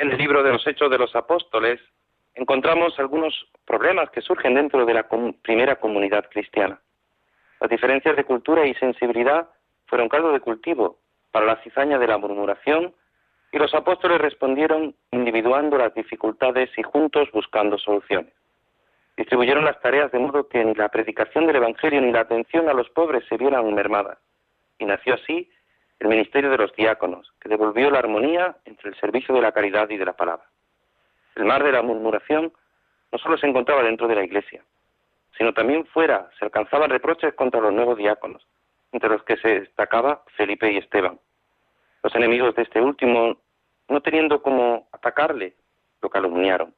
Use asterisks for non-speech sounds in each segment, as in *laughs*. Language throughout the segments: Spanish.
En el libro de los Hechos de los Apóstoles encontramos algunos problemas que surgen dentro de la primera comunidad cristiana. Las diferencias de cultura y sensibilidad fueron caldo de cultivo para la cizaña de la murmuración y los apóstoles respondieron individuando las dificultades y juntos buscando soluciones. Distribuyeron las tareas de modo que ni la predicación del Evangelio ni la atención a los pobres se vieran mermadas. Y nació así el ministerio de los diáconos, que devolvió la armonía entre el servicio de la caridad y de la palabra. El mar de la murmuración no solo se encontraba dentro de la iglesia, sino también fuera se alcanzaban reproches contra los nuevos diáconos, entre los que se destacaba Felipe y Esteban. Los enemigos de este último, no teniendo cómo atacarle, lo calumniaron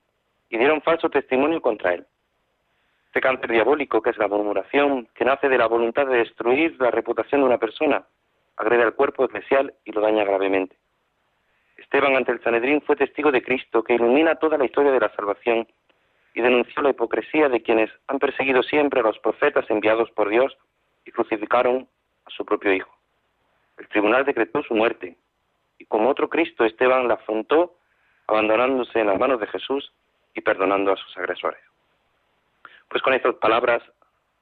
y dieron falso testimonio contra él. Este cáncer diabólico que es la murmuración, que nace de la voluntad de destruir la reputación de una persona, agrede al cuerpo eclesial y lo daña gravemente. Esteban ante el Sanedrín fue testigo de Cristo que ilumina toda la historia de la salvación y denunció la hipocresía de quienes han perseguido siempre a los profetas enviados por Dios y crucificaron a su propio Hijo. El tribunal decretó su muerte y como otro Cristo Esteban la afrontó abandonándose en las manos de Jesús y perdonando a sus agresores. Pues con estas palabras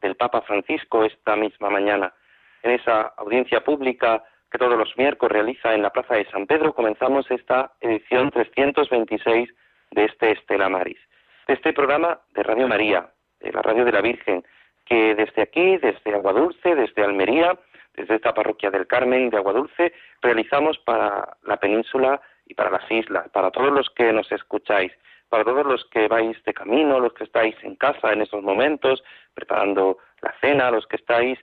del Papa Francisco esta misma mañana en esa audiencia pública que todos los miércoles realiza en la Plaza de San Pedro, comenzamos esta edición 326 de este Estela Maris, de este programa de Radio María, de la Radio de la Virgen, que desde aquí, desde Aguadulce, desde Almería, desde esta parroquia del Carmen de Aguadulce, realizamos para la península y para las islas, para todos los que nos escucháis, para todos los que vais de camino, los que estáis en casa en estos momentos, preparando la cena, los que estáis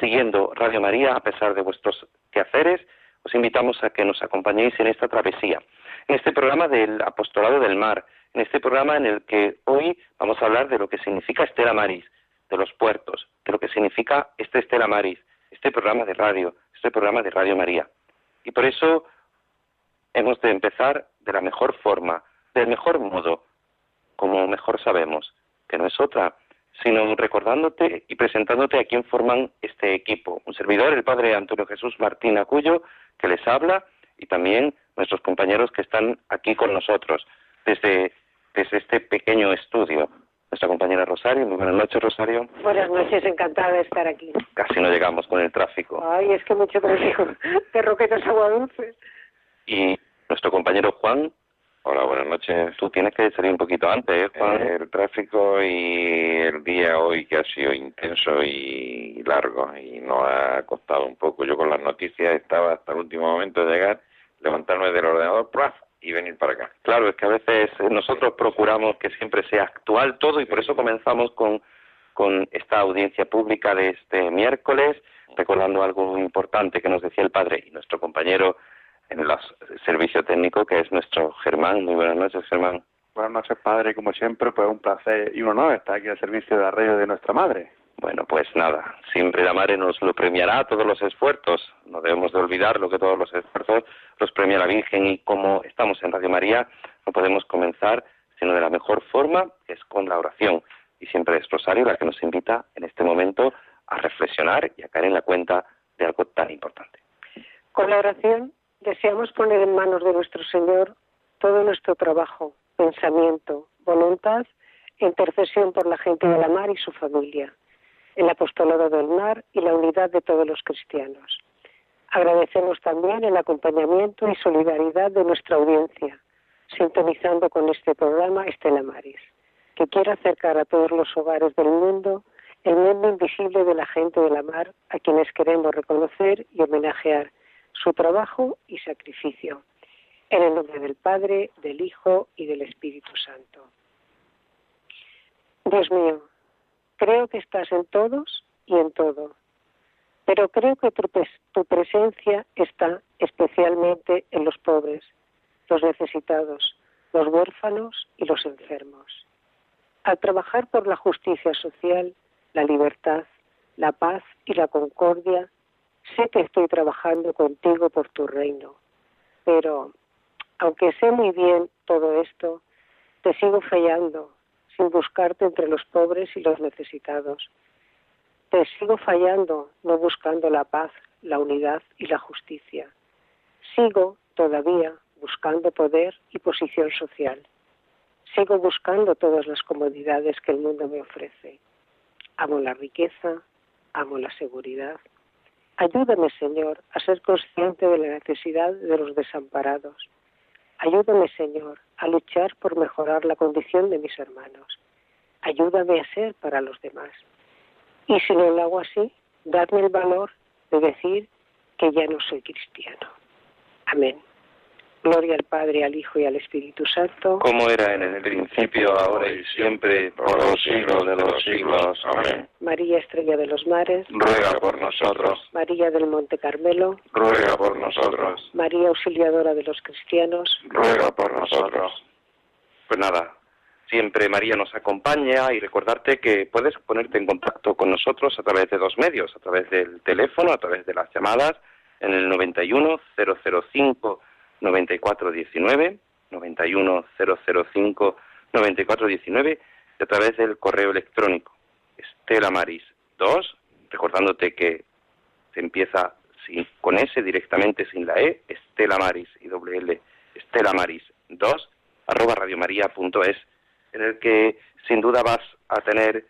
siguiendo Radio María a pesar de vuestros quehaceres, os invitamos a que nos acompañéis en esta travesía, en este programa del Apostolado del Mar, en este programa en el que hoy vamos a hablar de lo que significa Estela Maris, de los puertos, de lo que significa este Estela Maris, este programa de radio, este programa de Radio María. Y por eso hemos de empezar de la mejor forma, del mejor modo, como mejor sabemos, que no es otra sino recordándote y presentándote a quién forman este equipo. Un servidor, el padre Antonio Jesús Martín Acuyo, que les habla, y también nuestros compañeros que están aquí con nosotros desde, desde este pequeño estudio. Nuestra compañera Rosario, muy buenas noches Rosario. Buenas noches, encantada de estar aquí. Casi no llegamos con el tráfico. Ay, es que mucho tráfico *laughs* de Roquetas Agua Dulce. Y nuestro compañero Juan, Hola, buenas noches. Tú tienes que salir un poquito antes, ¿eh, Juan? El tráfico y el día hoy que ha sido intenso y largo y nos ha costado un poco. Yo con las noticias estaba hasta el último momento de llegar, levantarme del ordenador y venir para acá. Claro, es que a veces nosotros procuramos que siempre sea actual todo y por eso comenzamos con, con esta audiencia pública de este miércoles, recordando algo importante que nos decía el padre y nuestro compañero en el servicio técnico, que es nuestro Germán. Muy buenas noches, Germán. Buenas noches, padre. Como siempre, pues un placer y un honor estar aquí al servicio de la radio de nuestra madre. Bueno, pues nada, siempre la madre nos lo premiará todos los esfuerzos. No debemos de olvidar lo que todos los esfuerzos los premia la Virgen y como estamos en Radio María, no podemos comenzar sino de la mejor forma, que es con la oración. Y siempre es Rosario la que nos invita en este momento a reflexionar y a caer en la cuenta de algo tan importante. Con la oración deseamos poner en manos de nuestro Señor todo nuestro trabajo, pensamiento, voluntad e intercesión por la gente de la mar y su familia, el apostolado del mar y la unidad de todos los cristianos. Agradecemos también el acompañamiento y solidaridad de nuestra audiencia, sintonizando con este programa Estela Maris, que quiere acercar a todos los hogares del mundo el mundo invisible de la gente de la mar, a quienes queremos reconocer y homenajear su trabajo y sacrificio. En el nombre del Padre, del Hijo y del Espíritu Santo. Dios mío, creo que estás en todos y en todo, pero creo que tu, presencia está especialmente en los pobres, los necesitados, los huérfanos y los enfermos. Al trabajar por la justicia social, la libertad, la paz y la concordia, sé que estoy trabajando contigo por tu reino, pero aunque sé muy bien todo esto, te sigo fallando sin buscarte entre los pobres y los necesitados. Te sigo fallando no buscando la paz, la unidad y la justicia. Sigo todavía buscando poder y posición social. Sigo buscando todas las comodidades que el mundo me ofrece. Amo la riqueza, amo la seguridad. Ayúdame, Señor, a ser consciente de la necesidad de los desamparados. Ayúdame, Señor, a luchar por mejorar la condición de mis hermanos. Ayúdame a ser para los demás. Y si no lo hago así, dadme el valor de decir que ya no soy cristiano. Amén. Gloria al Padre, al Hijo y al Espíritu Santo. Como era en el principio, ahora y siempre, por los siglos de los siglos. Amén. María Estrella de los Mares. Ruega por nosotros. María del Monte Carmelo. Ruega por nosotros. María Auxiliadora de los Cristianos. Ruega por nosotros. Pues nada, siempre María nos acompaña y recordarte que puedes ponerte en contacto con nosotros a través de dos medios, a través del teléfono, a través de las llamadas en el 91 005 9419, 91005 9419 y a través del correo electrónico Estela Maris 2, recordándote que se empieza sin, con S directamente sin la E, Estela Maris y doble L, Estela Maris 2, arroba radiomaria.es, en el que sin duda vas a tener,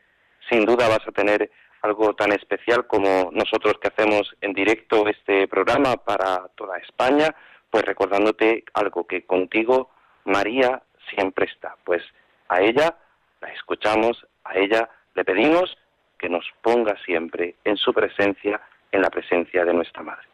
sin duda vas a tener algo tan especial como nosotros que hacemos en directo este programa para toda España, pues recordándote algo que contigo María siempre está. Pues a ella la escuchamos, a ella le pedimos que nos ponga siempre en su presencia, en la presencia de nuestra Madre.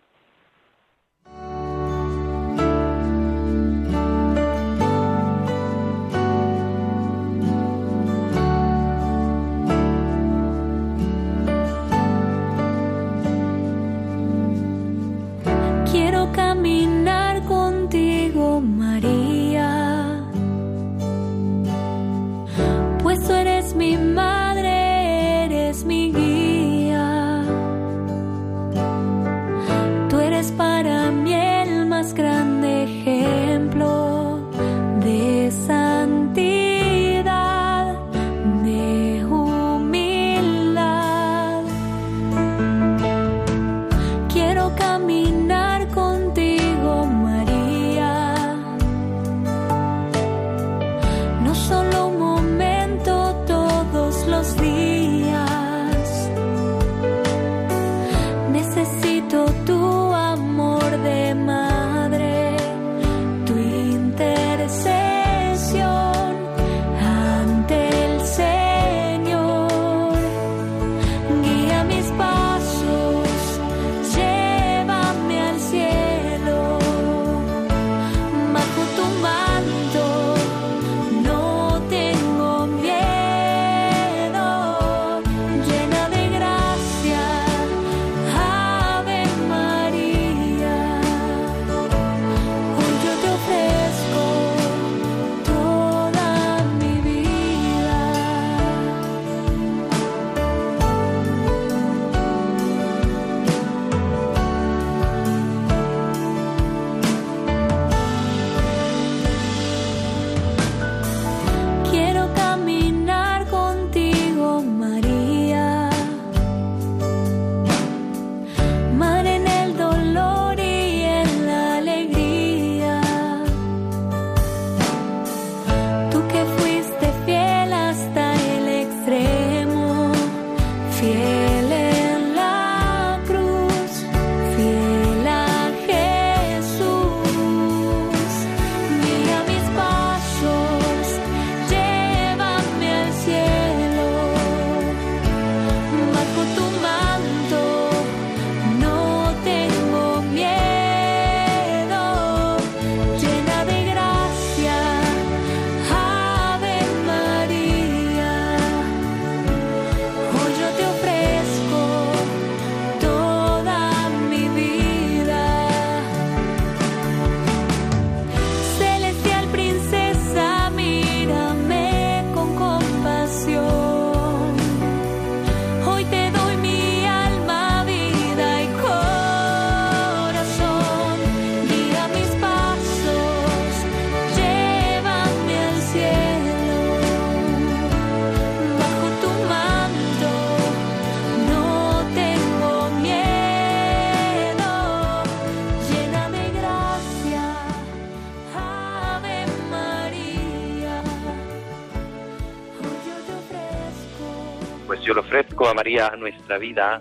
Nuestra vida,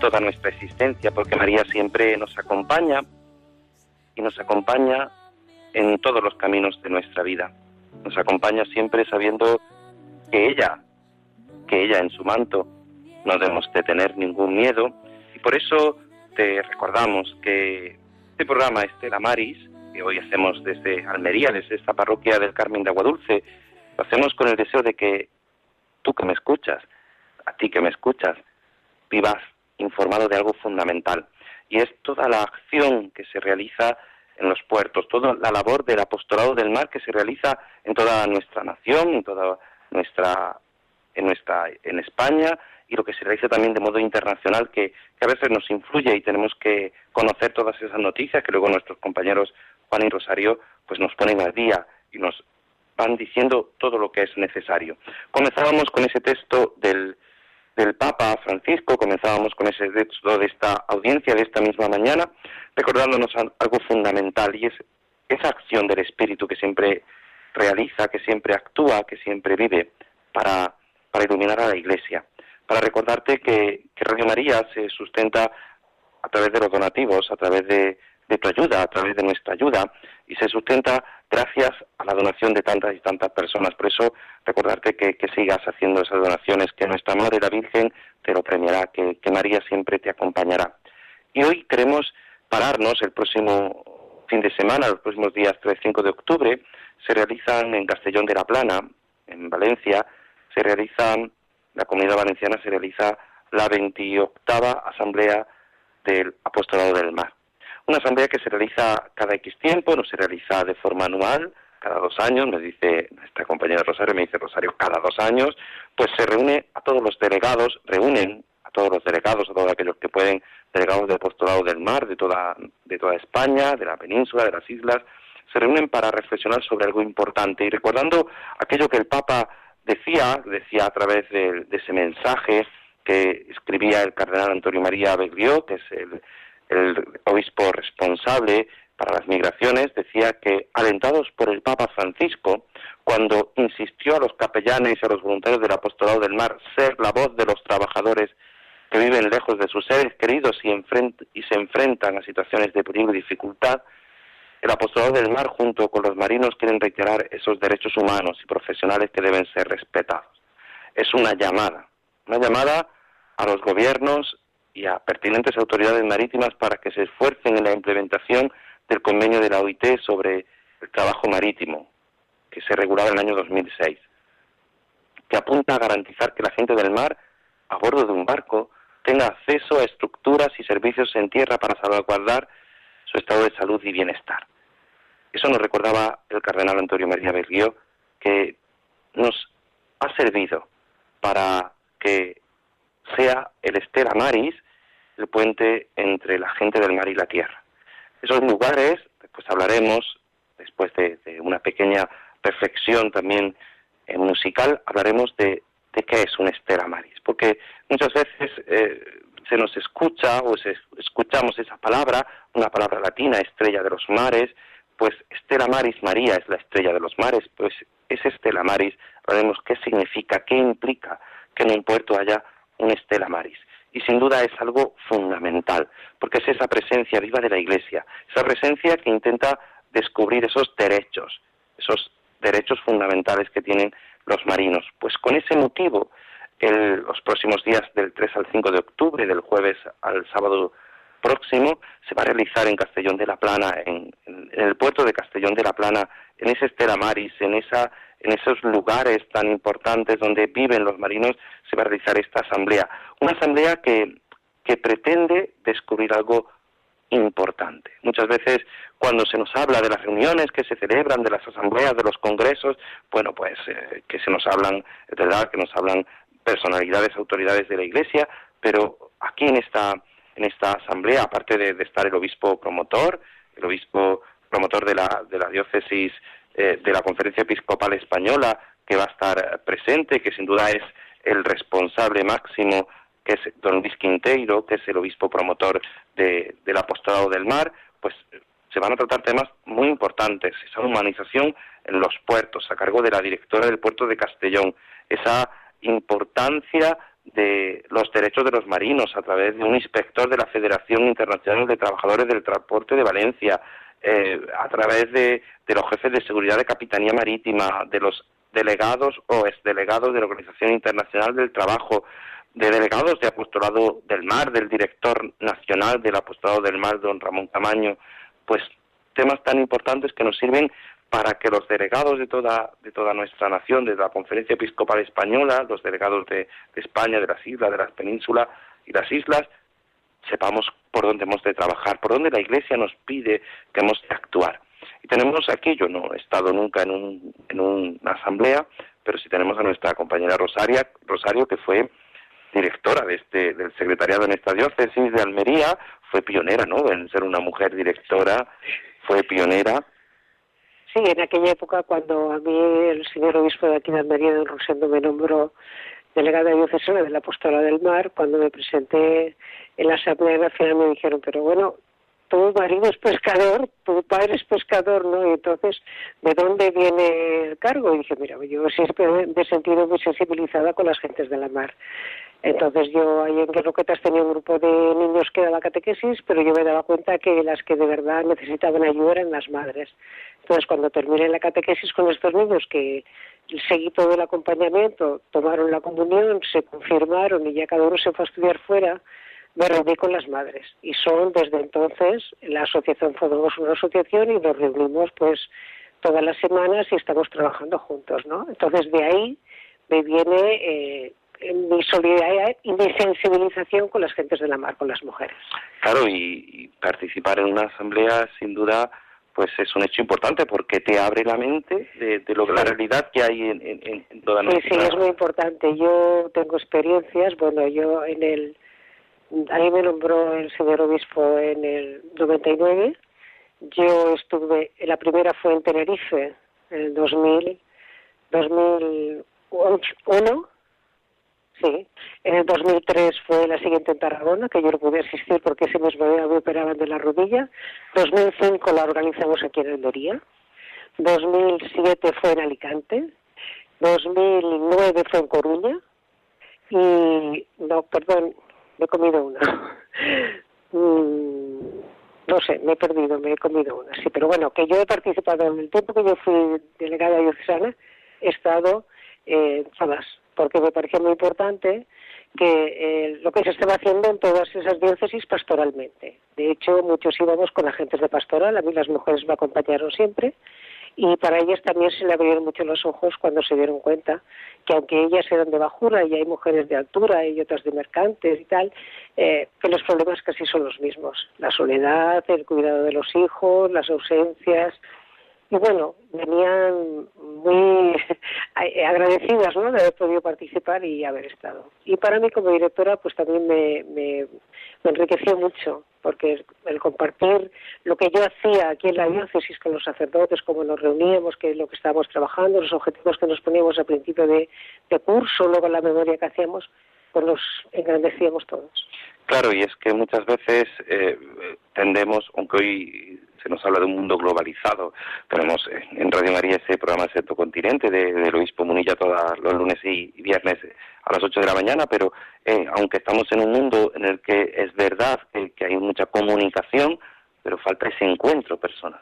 toda nuestra existencia, porque María siempre nos acompaña y nos acompaña en todos los caminos de nuestra vida. Nos acompaña siempre sabiendo que ella, que ella en su manto, no debemos de tener ningún miedo. Y por eso te recordamos que este programa Estela Maris, que hoy hacemos desde Almería, desde esta parroquia del Carmen de Aguadulce, lo hacemos con el deseo de que tú que me escuchas, a ti que me escuchas, vivas informado de algo fundamental. Y es toda la acción que se realiza en los puertos, toda la labor del apostolado del mar que se realiza en toda nuestra nación, en toda nuestra en nuestra en España y lo que se realiza también de modo internacional que, que, a veces nos influye y tenemos que conocer todas esas noticias que luego nuestros compañeros Juan y Rosario pues nos ponen al día y nos van diciendo todo lo que es necesario. Comenzábamos con ese texto del, del Papa Francisco, comenzábamos con ese texto de esta audiencia de esta misma mañana, recordándonos algo fundamental y es esa acción del Espíritu que siempre realiza, que siempre actúa, que siempre vive para, para iluminar a la Iglesia. Para recordarte que, que Radio María se sustenta a través de los donativos, a través de, de tu ayuda, a través de nuestra ayuda, y se sustenta gracias a la donación de tantas y tantas personas. Por eso, recordarte que, sigas haciendo esas donaciones, que nuestra Madre la Virgen te lo premiará, que, María siempre te acompañará. Y hoy queremos pararnos el próximo fin de semana, los próximos días 3 y 5 de octubre, se realizan en Castellón de la Plana, en Valencia, se realizan, la comunidad valenciana se realiza la 28 Asamblea del Apostolado del Mar. Una asamblea que se realiza cada X tiempo, no se realiza de forma anual, cada dos años, me dice esta compañera Rosario, me dice Rosario, cada dos años, pues se reúne a todos los delegados, reúnen a todos los delegados, a todos aquellos que pueden, delegados del apostolado del mar, de toda, de toda España, de la península, de las islas, se reúnen para reflexionar sobre algo importante. Y recordando aquello que el Papa decía, decía a través de, ese mensaje que escribía el cardenal Antonio María Beglió, que es el, el obispo responsable para las migraciones, decía que, alentados por el Papa Francisco, cuando insistió a los capellanes y a los voluntarios del apostolado del mar ser la voz de los trabajadores que viven lejos de sus seres queridos y, y se enfrentan a situaciones de peligro y dificultad, el apostolado del mar junto con los marinos quieren reiterar esos derechos humanos y profesionales que deben ser respetados. Es una llamada, una llamada a los gobiernos y a pertinentes autoridades marítimas para que se esfuercen en la implementación del convenio de la OIT sobre el trabajo marítimo, que se regulaba en el año 2006, que apunta a garantizar que la gente del mar, a bordo de un barco, tenga acceso a estructuras y servicios en tierra para salvaguardar su estado de salud y bienestar. Eso nos recordaba el cardenal Antonio María Berguío, que nos ha servido para que sea el Estela Maris el puente entre la gente del mar y la tierra. Esos lugares, después hablaremos, después de, una pequeña reflexión también eh, musical, hablaremos de, qué es un Estela Maris, porque muchas veces eh, se nos escucha o escuchamos esa palabra, una palabra latina, estrella de los mares, pues Estela Maris, María es la estrella de los mares, pues es Estela Maris, hablaremos qué significa, qué implica que en un puerto haya un Estela Maris y sin duda es algo fundamental, porque es esa presencia viva de la Iglesia, esa presencia que intenta descubrir esos derechos, esos derechos fundamentales que tienen los marinos. Pues con ese motivo, los próximos días del 3 al 5 de octubre, del jueves al sábado próximo, se va a realizar en Castellón de la Plana, en, el puerto de Castellón de la Plana, en ese Estela Maris, en esa en esos lugares tan importantes donde viven los marinos, se va a realizar esta asamblea. Una asamblea que, que pretende descubrir algo importante. Muchas veces cuando se nos habla de las reuniones que se celebran, de las asambleas, de los congresos, bueno, pues eh, que se nos hablan, es verdad, que nos hablan personalidades, autoridades de la Iglesia, pero aquí en esta, en esta asamblea, aparte de, de estar el obispo promotor, el obispo promotor de la, de la diócesis eh, de la Conferencia Episcopal Española, que va a estar presente, que sin duda es el responsable máximo, que es don Luis Quinteiro, que es el obispo promotor del apostolado del mar, pues se van a tratar temas muy importantes, esa humanización en los puertos, a cargo de la directora del puerto de Castellón, esa importancia de los derechos de los marinos a través de un inspector de la Federación Internacional de Trabajadores del Transporte de Valencia, eh, a través de, de, los jefes de seguridad de Capitanía Marítima, de los delegados o exdelegados de la Organización Internacional del Trabajo, de delegados de Apostolado del Mar, del director nacional del Apostolado del Mar, don Ramón Camaño, pues temas tan importantes que nos sirven para que los delegados de toda, de toda nuestra nación, de la Conferencia Episcopal Española, los delegados de, España, de las islas, de las penínsulas y las islas, sepamos por dónde hemos de trabajar, por dónde la Iglesia nos pide que hemos de actuar. Y tenemos aquí, yo no he estado nunca en, un, en una asamblea, pero sí tenemos a nuestra compañera Rosaria, Rosario, que fue directora de este, del secretariado en esta diócesis de Almería, fue pionera, ¿no?, en ser una mujer directora, fue pionera Sí, en aquella época cuando a mí el señor obispo de aquí de don Rosendo, me nombró delegada diocesana del Apostolado del Mar, cuando me presenté en la Asamblea Nacional me dijeron, pero bueno, tu marido es pescador, tu padre es pescador, ¿no? Y entonces, ¿de dónde viene el cargo? Y dije, mira, yo siempre me he sentido muy sensibilizada con las gentes de la mar. Entonces yo ahí en Guerroquetas tenía un grupo de niños que daba catequesis, pero yo me daba cuenta que las que de verdad necesitaban ayuda eran las madres. Entonces cuando terminé la catequesis con estos niños que seguí todo el acompañamiento, tomaron la comunión, se confirmaron y ya cada uno se fue a estudiar fuera, me reuní con las madres. Y son desde entonces, la asociación formamos una asociación y nos reunimos pues todas las semanas y estamos trabajando juntos, ¿no? Entonces de ahí me viene eh, mi solidaridad y mi sensibilización con las gentes de la mar, con las mujeres. Claro, y, participar en una asamblea, sin duda, pues es un hecho importante porque te abre la mente de, lo, la realidad que hay en, en, toda nuestra... Sí, sí, es muy importante. Yo tengo experiencias, bueno, yo en el... A mí me nombró el señor obispo en el 99. Yo estuve, la primera fue en Tenerife, en el 2000, 2001 Sí, en el 2003 fue la siguiente en Tarragona, que yo no pude asistir porque ese mismo día me operaban de la rodilla. 2005 la organizamos aquí en Almería. 2007 fue en Alicante. 2009 fue en Coruña. Y, no, perdón, me he comido una. Mm, no sé, me he perdido, me he comido una. Sí, pero bueno, que yo he participado en el tiempo que yo fui delegada diocesana, he estado en todas porque me parecía muy importante que eh, lo que se estaba haciendo en todas esas diócesis pastoralmente. De hecho, muchos íbamos con agentes de pastoral, a mí las mujeres me acompañaron siempre, y para ellas también se le abrieron mucho los ojos cuando se dieron cuenta que aunque ellas eran de bajura y hay mujeres de altura y otras de mercantes y tal, eh, que los problemas casi son los mismos. La soledad, el cuidado de los hijos, las ausencias, y bueno, venían muy *laughs* agradecidas ¿no? de haber podido participar y haber estado. Y para mí como directora pues también me, me, enriqueció mucho porque el compartir lo que yo hacía aquí en la diócesis con los sacerdotes, cómo nos reuníamos, qué es lo que estábamos trabajando, los objetivos que nos poníamos al principio de, de curso, luego la memoria que hacíamos, pues los engrandecíamos todos. Claro, y es que muchas veces eh, tendemos, aunque hoy se nos habla de un mundo globalizado, tenemos eh, en Radio María ese programa Secto Continente de, del obispo Munilla todos los lunes y, viernes a las 8 de la mañana, pero eh, aunque estamos en un mundo en el que es verdad que, hay mucha comunicación, pero falta ese encuentro personal.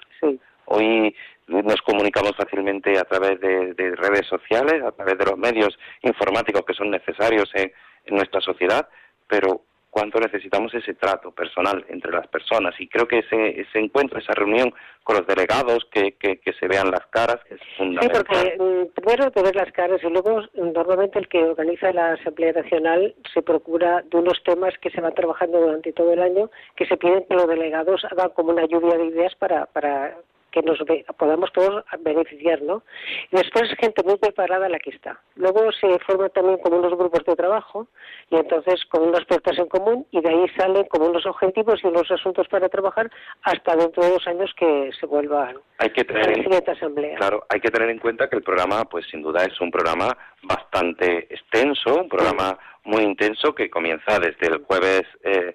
Hoy nos comunicamos fácilmente a través de, redes sociales, a través de los medios informáticos que son necesarios en nuestra sociedad, pero cuánto necesitamos ese trato personal entre las personas. Y creo que ese, ese encuentro, esa reunión con los delegados, que, que, se vean las caras, es fundamental. Sí, porque mm, primero te ver las caras y luego normalmente el que organiza la Asamblea Nacional se procura de unos temas que se van trabajando durante todo el año, que se piden que los delegados hagan como una lluvia de ideas para, para que nos podamos todos beneficiar, ¿no? Y después es gente muy preparada la que está. Luego se forman también como unos grupos de trabajo y entonces con unas puertas en común y de ahí salen como unos objetivos y unos asuntos para trabajar hasta dentro de dos años que se vuelvan hay que tener a la siguiente asamblea. Claro, hay que tener en cuenta que el programa, pues sin duda es un programa bastante extenso, un programa muy intenso que comienza desde el jueves... Eh,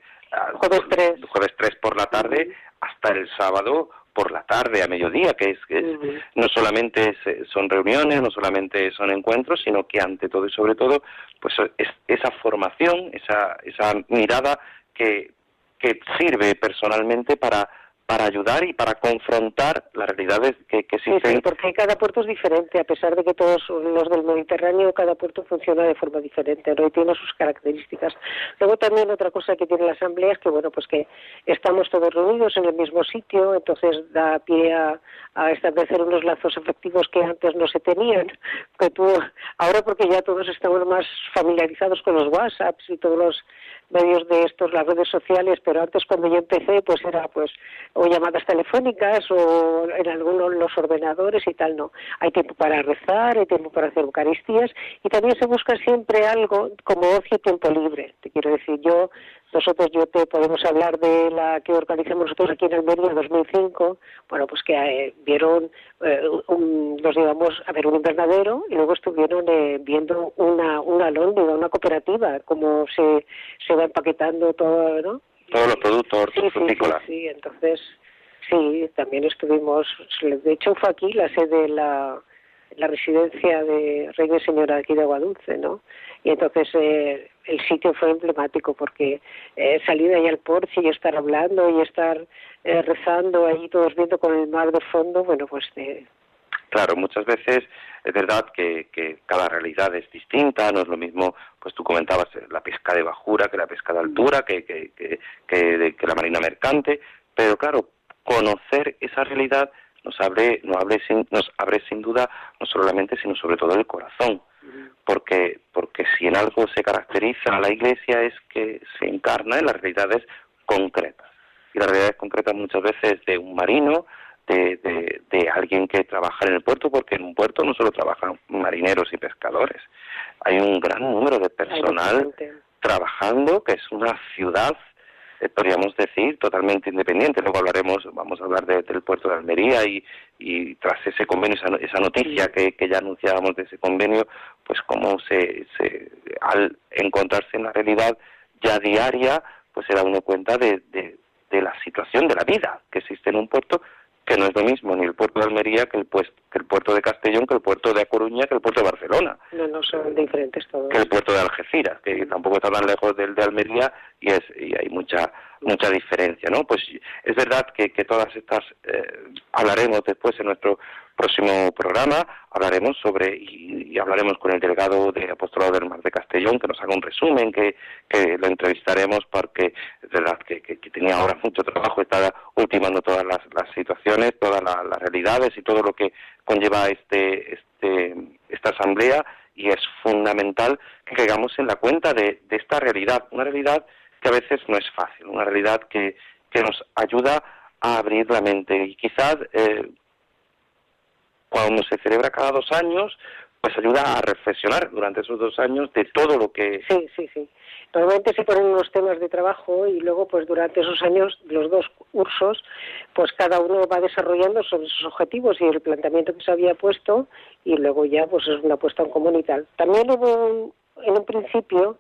jueves 3. jueves 3 por la tarde hasta el sábado por la tarde, a mediodía, que es, que no solamente son reuniones, no solamente son encuentros, sino que ante todo y sobre todo, pues es esa formación, esa, esa mirada que, que sirve personalmente para para ayudar y para confrontar las realidades que, que existen. Sí, porque cada puerto es diferente, a pesar de que todos los del Mediterráneo, cada puerto funciona de forma diferente, ¿no? Y tiene sus características. Luego también otra cosa que tiene la Asamblea es que, bueno, pues que estamos todos reunidos en el mismo sitio, entonces da pie a, establecer unos lazos efectivos que antes no se tenían, que tú, ahora porque ya todos estamos más familiarizados con los WhatsApps y todos los medios de estos, las redes sociales, pero antes cuando yo empecé, pues era pues o llamadas telefónicas o en algunos los ordenadores y tal, no. Hay tiempo para rezar, hay tiempo para hacer eucaristías y también se busca siempre algo como ocio y tiempo libre. Te quiero decir, yo nosotros yo te podemos hablar de la que organizamos nosotros aquí en Almería en 2005, bueno, pues que eh, vieron, eh, un, nos llevamos a ver un invernadero y luego estuvieron eh, viendo una, una alóndiga, una cooperativa, cómo se, se va empaquetando todo, ¿no? Todos los productos sí, sí, sí, entonces, sí, también estuvimos, de hecho fue aquí la sede de la, la residencia de Reina y Señora aquí de Aguadulce, ¿no? Y entonces eh, el sitio fue emblemático porque eh, salir ahí al porche y estar hablando y estar eh, rezando ahí todos viendo con el mar de fondo, bueno, pues... Eh... Claro, muchas veces es verdad que, que, cada realidad es distinta, no es lo mismo, pues tú comentabas eh, la pesca de bajura que la pesca de altura, que, que, que, que la marina mercante, pero claro, conocer esa realidad nos abre, nos abre, sin, nos abre sin duda no solamente, sino sobre todo el corazón. Porque, porque si en algo se caracteriza a la Iglesia es que se encarna en las realidades concretas. Y las realidades concretas muchas veces de un marino, de, de, de, alguien que trabaja en el puerto, porque en un puerto no solo trabajan marineros y pescadores, hay un gran número de personal trabajando, que es una ciudad eh, podríamos decir, totalmente independiente. Luego hablaremos, vamos a hablar del puerto de Almería y, y tras ese convenio, esa, esa noticia que, que, ya anunciábamos de ese convenio, pues cómo se, se, al encontrarse en la realidad ya diaria, pues se da uno cuenta de, de, de la situación de la vida que existe en un puerto que no es lo mismo ni el puerto de Almería que el, pues, que el puerto de Castellón, que el puerto de A Coruña, que el puerto de Barcelona. No, no son diferentes todos. Que el puerto de Algeciras, que tampoco está tan lejos del de Almería y, es, y hay mucha mucha diferencia, ¿no? Pues es verdad que, que todas estas eh, hablaremos después en nuestro próximo programa, hablaremos sobre y, hablaremos con el delegado de Apostolado del Mar de Castellón que nos haga un resumen, que, que lo entrevistaremos porque es verdad que, que, tenía ahora mucho trabajo, está ultimando todas las, las situaciones, todas las, las realidades y todo lo que conlleva este, este, esta asamblea y es fundamental que caigamos en la cuenta de, de esta realidad, una realidad que a veces no es fácil, una realidad que, que nos ayuda a abrir la mente y quizás eh, cuando se celebra cada dos años, pues ayuda a reflexionar durante esos dos años de todo lo que... Sí, sí, sí. Normalmente se ponen unos temas de trabajo y luego, pues durante esos años, los dos cursos, pues cada uno va desarrollando sobre sus objetivos y el planteamiento que se había puesto y luego ya, pues es una puesta en común y tal. También hubo, en un principio,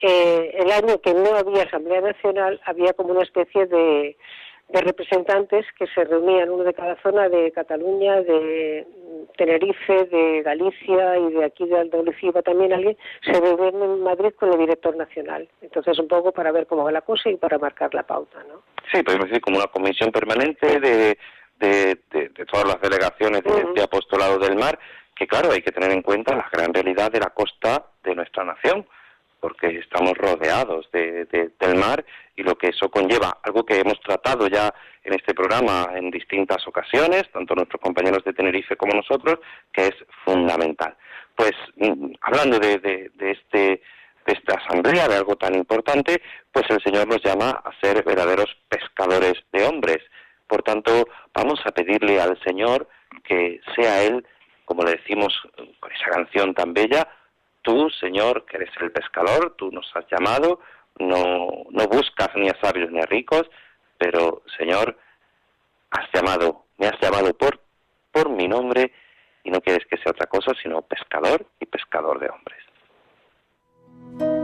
eh, el año que no había Asamblea Nacional, había como una especie de, de representantes que se reunían, uno de cada zona de Cataluña, de Tenerife, de Galicia y de aquí de Andalucía también alguien, se reunían en Madrid con el director nacional. Entonces, un poco para ver cómo va la cosa y para marcar la pauta, ¿no? Sí, podemos decir como una comisión permanente de, de, de, todas las delegaciones de, apostolado del mar, que claro, hay que tener en cuenta la gran realidad de la costa de nuestra nación porque estamos rodeados de, del mar y lo que eso conlleva, algo que hemos tratado ya en este programa en distintas ocasiones, tanto nuestros compañeros de Tenerife como nosotros, que es fundamental. Pues mm, hablando de, de, este de esta asamblea, de algo tan importante, pues el Señor nos llama a ser verdaderos pescadores de hombres. Por tanto, vamos a pedirle al Señor que sea Él, como le decimos con esa canción tan bella, Tú, Señor, que eres el pescador, tú nos has llamado, no, no buscas ni a sabios ni a ricos, pero, Señor, has llamado, me has llamado por, por mi nombre y no quieres que sea otra cosa sino pescador y pescador de hombres.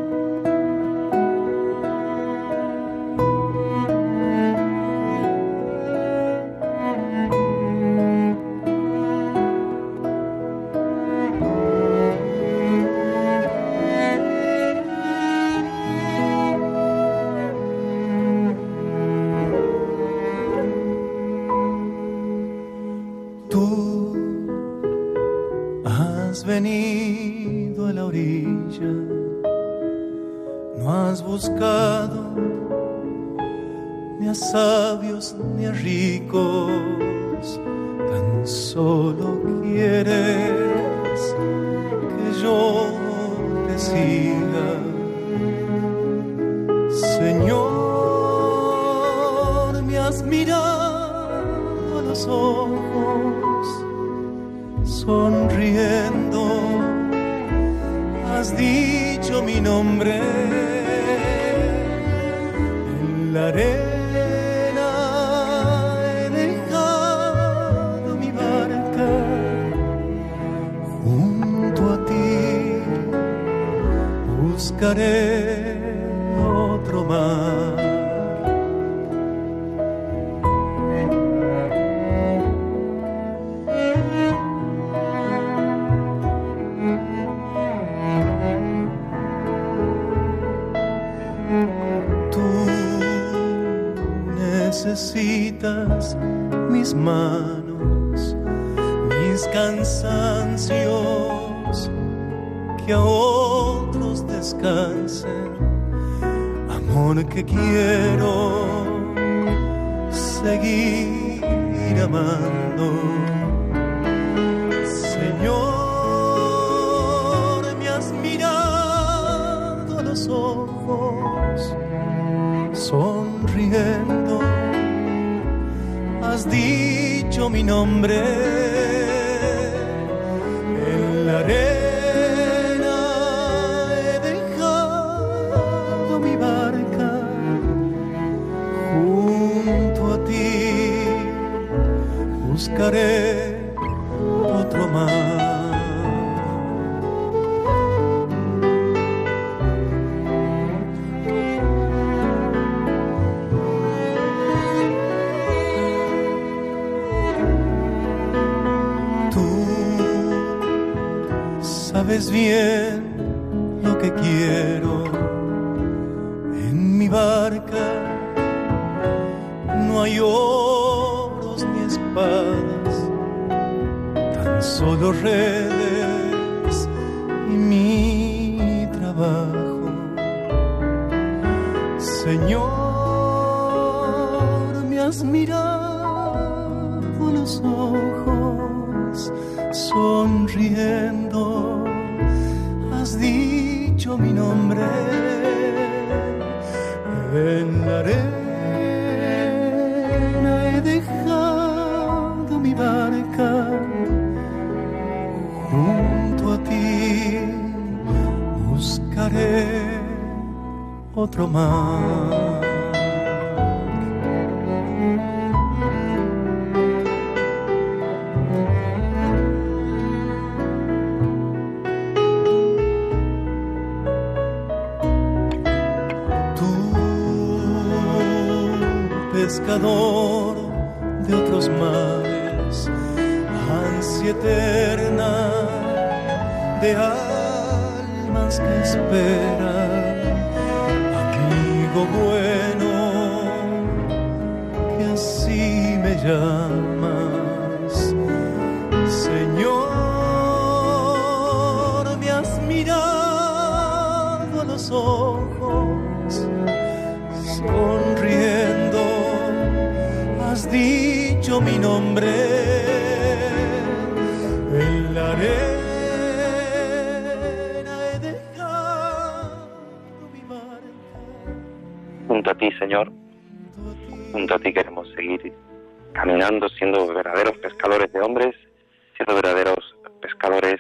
Señor, me has mirado a los ojos, sonriendo, has dicho mi nombre sabes bien lo que quiero en mi barca. No hay oros ni espadas, tan solo redes otro mar. Tú, pescador de otros mares, ansia eterna de almas que esperan, llamas. Señor, me has mirado a los ojos, sonriendo, has dicho mi nombre en la arena. Junto a ti, Señor, junto a ti seguir caminando, siendo verdaderos pescadores de hombres, siendo verdaderos pescadores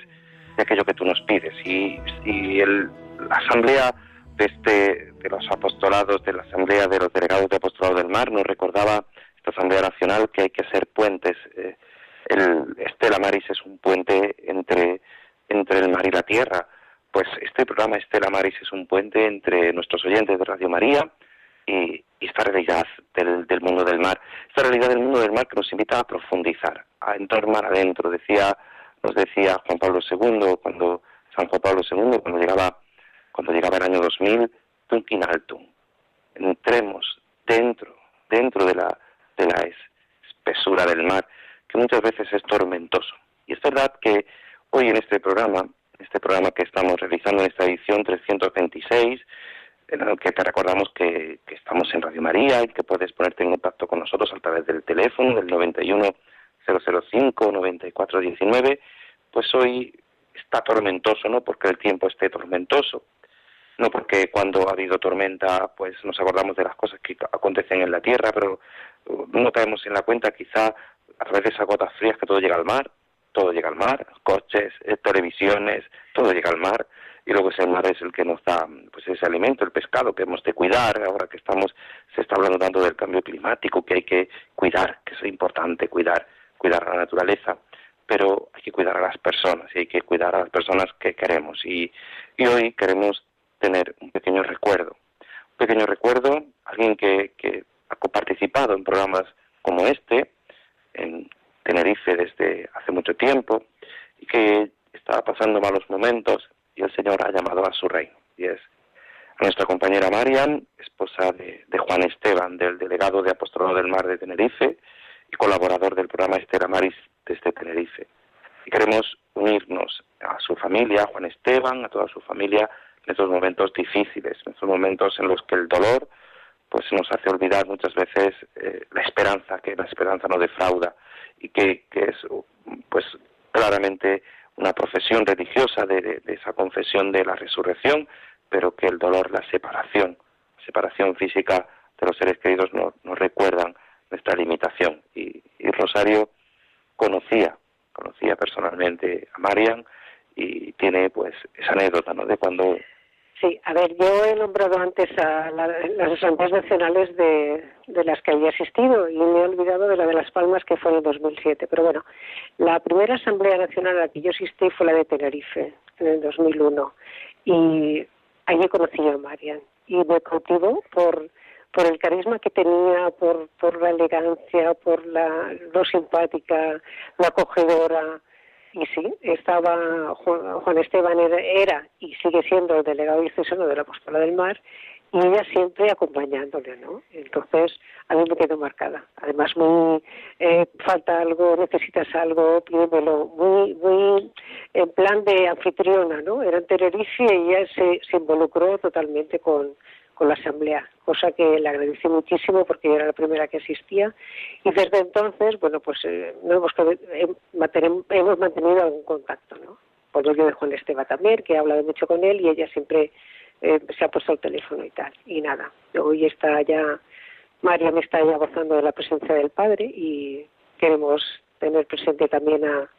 de aquello que tú nos pides. Y, y el- la asamblea de, este, de los apostolados, de la asamblea de los delegados de apostolado del mar, nos recordaba esta asamblea nacional que hay que ser puentes. Eh, el Estela Maris es un puente entre, entre el mar y la tierra. Pues este programa Estela Maris es un puente entre nuestros oyentes de Radio María y, esta realidad del, del mundo del mar, esta realidad del mundo del mar que nos invita a profundizar, a entrar mar adentro. Decía, nos decía Juan Pablo II cuando San Juan Pablo II cuando llegaba cuando llegaba el año 2000, tunc altum. Entremos dentro, dentro de la de la es- espesura del mar, que muchas veces es tormentoso. Y es verdad que hoy en este programa este programa que estamos realizando en esta edición 326, en el que te recordamos que, estamos en Radio María y que puedes ponerte en contacto con nosotros a través del teléfono del 91 005 9419, pues hoy está tormentoso, no porque el tiempo esté tormentoso, no porque cuando ha habido tormenta pues nos acordamos de las cosas que acontecen en la tierra, pero uh, no caemos en la cuenta quizá a través de esas gotas frías que todo llega al mar, todo llega al mar, coches, eh, televisiones, todo llega al mar y luego ese mar es el que nos da pues ese alimento, el pescado que hemos de cuidar, ahora que estamos se está hablando tanto del cambio climático que hay que cuidar, que es importante cuidar, cuidar la naturaleza, pero hay que cuidar a las personas y hay que cuidar a las personas que queremos. Y, hoy queremos tener un pequeño recuerdo, un pequeño recuerdo, alguien que, que ha participado en programas como este, en Tenerife desde hace mucho tiempo y que estaba pasando malos momentos y el Señor ha llamado a su reino. Y es a nuestra compañera Marian, esposa de, Juan Esteban, del delegado de Apostolado del Mar de Tenerife y colaborador del programa Estera Maris desde Tenerife. Y queremos unirnos a su familia, a Juan Esteban, a toda su familia, en estos momentos difíciles, en estos momentos en los que el dolor pues nos hace olvidar muchas veces eh, la esperanza, que la esperanza no defrauda y que, que es pues claramente una profesión religiosa de, de, esa confesión de la resurrección, pero que el dolor, la separación, separación física de los seres queridos nos, nos recuerdan nuestra limitación. Y, y, Rosario conocía, conocía personalmente a Marian y tiene pues esa anécdota ¿no? de cuando Sí, a ver, yo he nombrado antes a la, las asambleas nacionales de, las que había asistido y me he olvidado de la de Las Palmas que fue en el 2007. Pero bueno, la primera asamblea nacional a la que yo asistí fue la de Tenerife en el 2001 y allí conocí a Marian. Y me cautivó por por el carisma que tenía, por, por la elegancia, por la, lo simpática, la acogedora, y sí, estaba Juan Esteban era, era, y sigue siendo el delegado diocesano de la Apóstola del Mar y ella siempre acompañándole, ¿no? Entonces a mí me quedó marcada. Además muy eh, falta algo, necesitas algo, pídemelo, muy muy en plan de anfitriona, ¿no? Era Tenerife y ella se, se involucró totalmente con con la asamblea, cosa que le agradecí muchísimo porque yo era la primera que asistía y desde entonces, bueno, pues eh, hemos, hemos mantenido algún contacto, ¿no? Por ello de Juan Esteba también, que he hablado mucho con él y ella siempre eh, se ha puesto el teléfono y tal. Y nada, hoy está ya, María me está ya gozando de la presencia del Padre y queremos tener presente también a,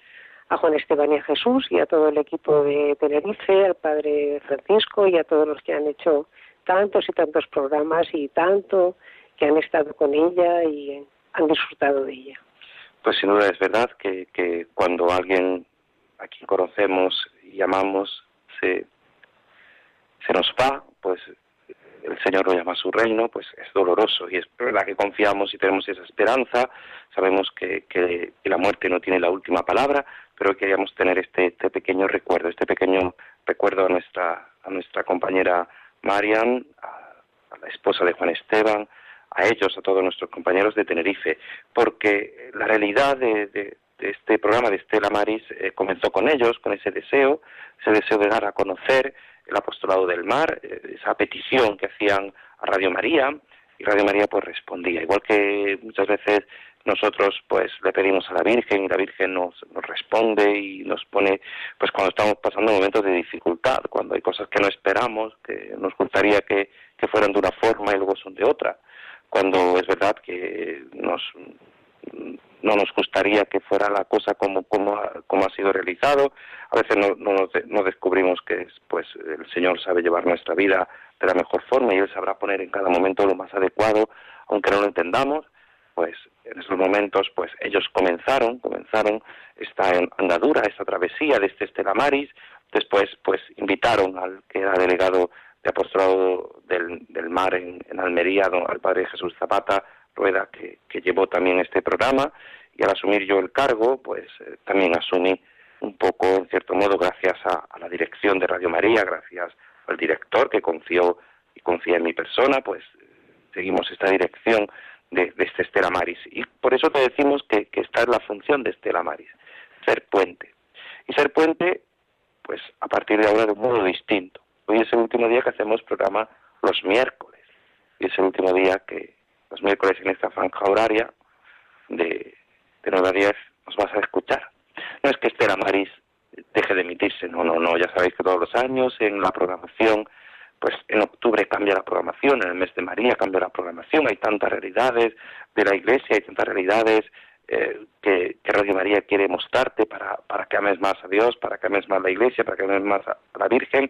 a Juan Esteban y a Jesús y a todo el equipo de Tenerife, al Padre Francisco y a todos los que han hecho tantos y tantos programas y tanto que han estado con ella y han disfrutado de ella. Pues sin duda es verdad que, cuando alguien a quien conocemos y amamos se, se nos va, pues el Señor lo llama a su reino, pues es doloroso y es verdad que confiamos y tenemos esa esperanza, sabemos que, que, que la muerte no tiene la última palabra, pero queríamos tener este, este pequeño recuerdo, este pequeño recuerdo a nuestra, a nuestra compañera Marian, a, la esposa de Juan Esteban, a ellos, a todos nuestros compañeros de Tenerife, porque la realidad de este programa de Estela Maris eh, comenzó con ellos, con ese deseo, ese deseo de dar a conocer el apostolado del mar, eh, esa petición que hacían a Radio María, y Radio María pues respondía, igual que muchas veces nosotros pues le pedimos a la Virgen y la Virgen nos, nos responde y nos pone pues cuando estamos pasando momentos de dificultad, cuando hay cosas que no esperamos, que nos gustaría que, que fueran de una forma y luego son de otra, cuando es verdad que nos no nos gustaría que fuera la cosa como como, como ha sido realizado a veces no, no, no descubrimos que pues el Señor sabe llevar nuestra vida de la mejor forma y él sabrá poner en cada momento lo más adecuado aunque no lo entendamos pues en esos momentos pues ellos comenzaron comenzaron esta andadura esta travesía de este Estela Maris. Después pues invitaron al que era delegado de apostolado del, del mar en, en Almería don, al padre Jesús Zapata Rueda que, que, llevó también este programa. Y al asumir yo el cargo pues eh, también asumí un poco en cierto modo gracias a, a la dirección de Radio María gracias al director que confió y confía en mi persona pues seguimos esta dirección de, de este Estela Maris. Y por eso te decimos que, que esta es la función de Estela Maris, ser puente. Y ser puente, pues a partir de ahora de un modo distinto. Hoy es el último día que hacemos programa los miércoles. Y es el último día que los miércoles en esta franja horaria de, de 9 a 10 nos vas a escuchar. No es que Estela Maris deje de emitirse, no, no, no, ya sabéis que todos los años en la programación, pues en octubre cambia la programación, en el mes de María cambia la programación, hay tantas realidades de la Iglesia, hay tantas realidades eh, que, que, María quiere mostrarte para, para que ames más a Dios, para que ames más la Iglesia, para que ames más a, la Virgen.